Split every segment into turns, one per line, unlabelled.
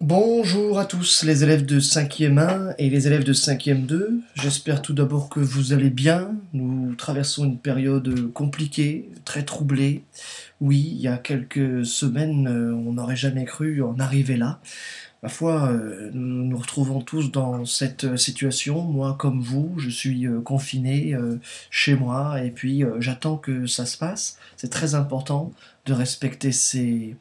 Bonjour à tous les élèves de 5e 1 et les élèves de 5e 2. J'espère tout d'abord que vous allez bien. Nous traversons une période compliquée, très troublée. Oui, il y a quelques semaines, euh, on n'aurait jamais cru en arriver là. Ma foi, euh, nous nous retrouvons tous dans cette situation. Moi comme vous, je suis euh, confiné chez moi et puis j'attends que ça se passe. C'est très important de respecter ces,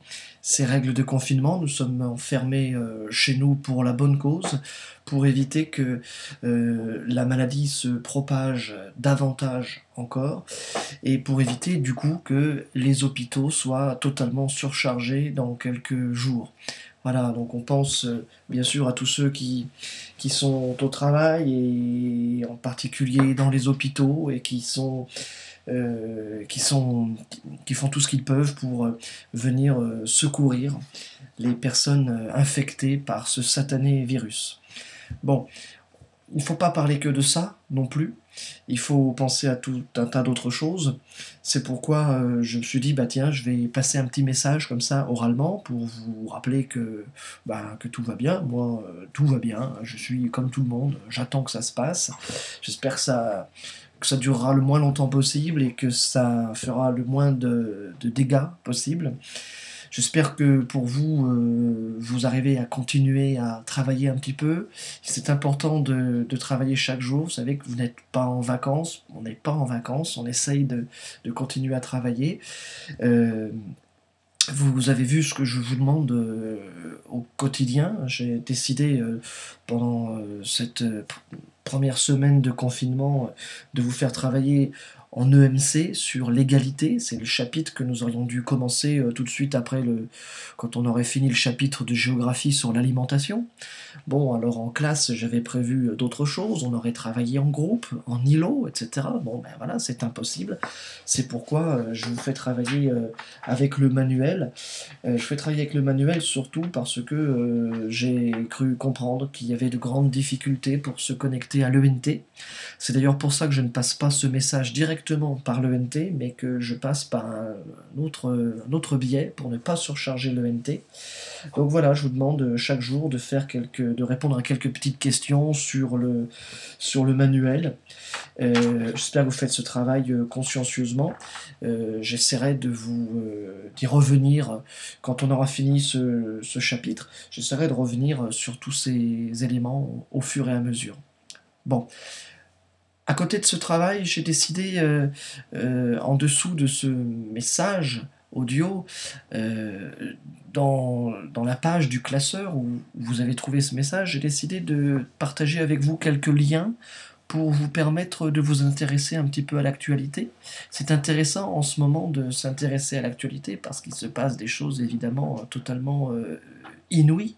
règles de confinement. Nous sommes enfermés euh, chez nous pour la bonne cause, pour éviter que euh, la maladie se propage davantage encore, et pour éviter du coup que les hôpitaux soient totalement surchargés dans quelques jours. Voilà, donc on pense euh, bien sûr à tous ceux qui, qui sont au travail et en particulier dans les hôpitaux et qui sont euh, qui, sont, qui font tout ce qu'ils peuvent pour euh, venir secourir les personnes infectées par ce satané virus. Bon, il ne faut pas parler que de ça non plus. Il faut penser à tout un tas d'autres choses. C'est pourquoi je me suis dit, bah tiens, je vais passer un petit message comme ça oralement pour vous rappeler que, bah, que tout va bien. Moi, tout va bien. Je suis comme tout le monde. J'attends que ça se passe. J'espère que ça, que ça durera le moins longtemps possible et que ça fera le moins de, dégâts possible. J'espère que pour vous, euh, vous arrivez à continuer à travailler un petit peu. C'est important de, travailler chaque jour. Vous savez que vous n'êtes pas en vacances. On n'est pas en vacances. On essaye de, continuer à travailler. Euh, vous avez vu ce que je vous demande euh, au quotidien. J'ai décidé pendant cette première semaine de confinement de vous faire travailler en EMC sur l'égalité. C'est le chapitre que nous aurions dû commencer euh, tout de suite après le, quand on aurait fini le chapitre de géographie sur l'alimentation. Bon, alors en classe, j'avais prévu d'autres choses. On aurait travaillé en groupe, en îlot, etc. Bon, ben voilà, c'est impossible. C'est pourquoi euh, je vous fais travailler euh, avec le manuel. je fais travailler avec le manuel surtout parce que j'ai cru comprendre qu'il y avait de grandes difficultés pour se connecter à l'ENT. C'est d'ailleurs pour ça que je ne passe pas ce message directement par l'ENT, mais que je passe par un autre, un autre biais pour ne pas surcharger l'ENT. Donc voilà, je vous demande chaque jour de faire quelques, de répondre à quelques petites questions sur le, sur le manuel. Euh, j'espère que vous faites ce travail euh, consciencieusement. Euh, j'essaierai de vous d'y revenir quand on aura fini ce, ce chapitre. J'essaierai de revenir sur tous ces éléments au fur et à mesure. Bon, à côté de ce travail, j'ai décidé, euh, euh, en dessous de ce message audio, euh, dans, dans, la page du classeur où vous avez trouvé ce message, j'ai décidé de partager avec vous quelques liens pour vous permettre de vous intéresser un petit peu à l'actualité. C'est intéressant en ce moment de s'intéresser à l'actualité parce qu'il se passe des choses évidemment totalement inouïe,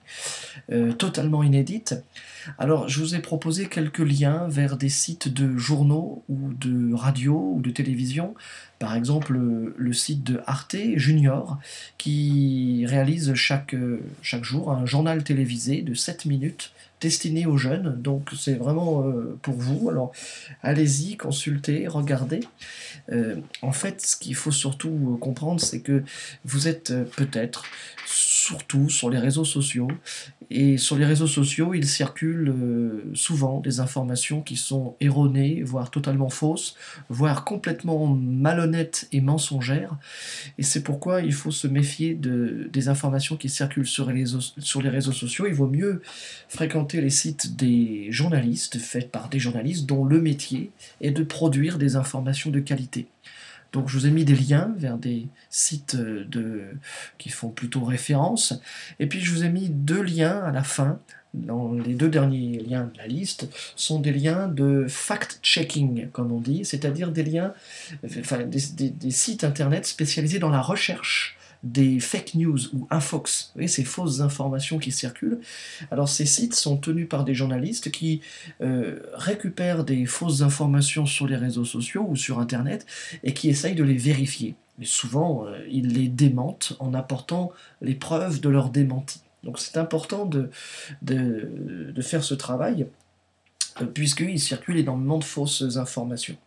euh, totalement inédite. Alors, je vous ai proposé quelques liens vers des sites de journaux ou de radio ou de télévision. Par exemple, le, site de Arte Junior qui réalise chaque, chaque jour un journal télévisé de 7 minutes destiné aux jeunes. Donc, c'est vraiment euh, pour vous. Alors, allez-y, consultez, regardez. Euh, en fait, ce qu'il faut surtout comprendre, c'est que vous êtes peut-être surtout sur les réseaux sociaux. Et sur les réseaux sociaux, il circule euh, souvent des informations qui sont erronées, voire totalement fausses, voire complètement malhonnêtes et mensongères. Et c'est pourquoi il faut se méfier de, des informations qui circulent sur les, sur les réseaux sociaux. Il vaut mieux fréquenter les sites des journalistes, faits par des journalistes dont le métier est de produire des informations de qualité. Donc je vous ai mis des liens vers des sites de, qui font plutôt référence. Et puis je vous ai mis deux liens à la fin. Les deux derniers liens de la liste sont des liens de fact-checking, comme on dit, c'est-à-dire des liens, des sites internet spécialisés dans la recherche des fake news ou infox, vous ces fausses informations qui circulent. Alors ces sites sont tenus par des journalistes qui euh, récupèrent des fausses informations sur les réseaux sociaux ou sur Internet et qui essayent de les vérifier. Mais souvent, euh, ils les démentent en apportant les preuves de leur démenti. Donc c'est important de, faire ce travail, euh, puisqu'il circule énormément de fausses informations.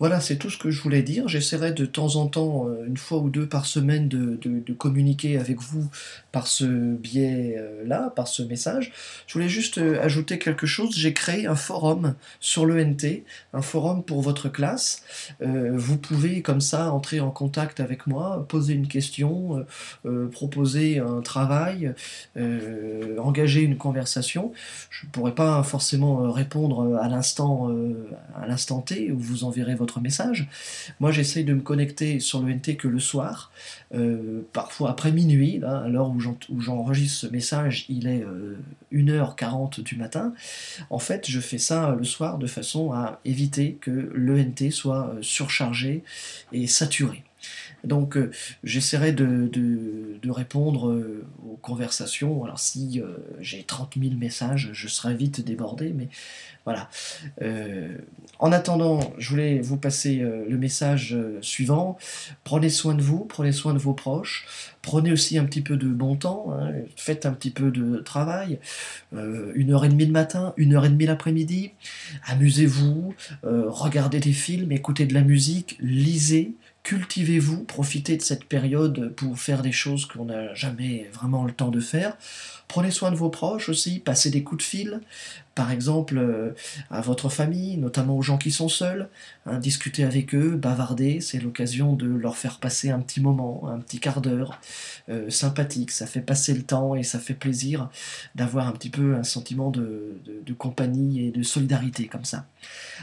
Voilà, c'est tout ce que je voulais dire. J'essaierai de temps en temps, euh, une fois ou deux par semaine, de, de- communiquer avec vous par ce biais-là, par ce message. Je voulais juste euh, ajouter quelque chose. J'ai créé un forum sur l'ENT, un forum pour votre classe. Euh, vous pouvez comme ça entrer en contact avec moi, poser une question, proposer un travail, engager une conversation. Je ne pourrai pas forcément répondre à l'instant à l'instant T où vous enverrez votre message. Moi, j'essaye de me connecter sur le NT que le soir, euh, parfois après minuit, là, à l'heure où j'en- où j'enregistre ce message, il est euh, 1h40 du matin. En fait, je fais ça le soir de façon à éviter que l'ENT soit euh, surchargé et saturé. Donc euh, j'essaierai de, répondre euh, aux conversations. Alors si euh, j'ai 30 000 messages, je serai vite débordé, mais voilà. En attendant, je voulais vous passer euh, le message euh, suivant. Prenez soin de vous, prenez soin de vos proches, prenez aussi un petit peu de bon temps, hein, faites un petit peu de travail, euh, une heure et demie le matin, une heure et demie l'après-midi, amusez-vous, regardez des films, écoutez de la musique, lisez, cultivez-vous, profitez de cette période pour faire des choses qu'on n'a jamais vraiment le temps de faire. Prenez soin de vos proches aussi, passez des coups de fil, par exemple euh, à votre famille, notamment aux gens qui sont seuls, hein, discutez avec eux, bavardez, c'est l'occasion de leur faire passer un petit moment, un petit quart d'heure euh, sympathique, ça fait passer le temps et ça fait plaisir d'avoir un petit peu un sentiment de, compagnie et de solidarité comme ça.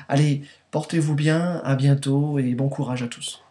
Allez, portez-vous bien, à bientôt et bon courage à tous.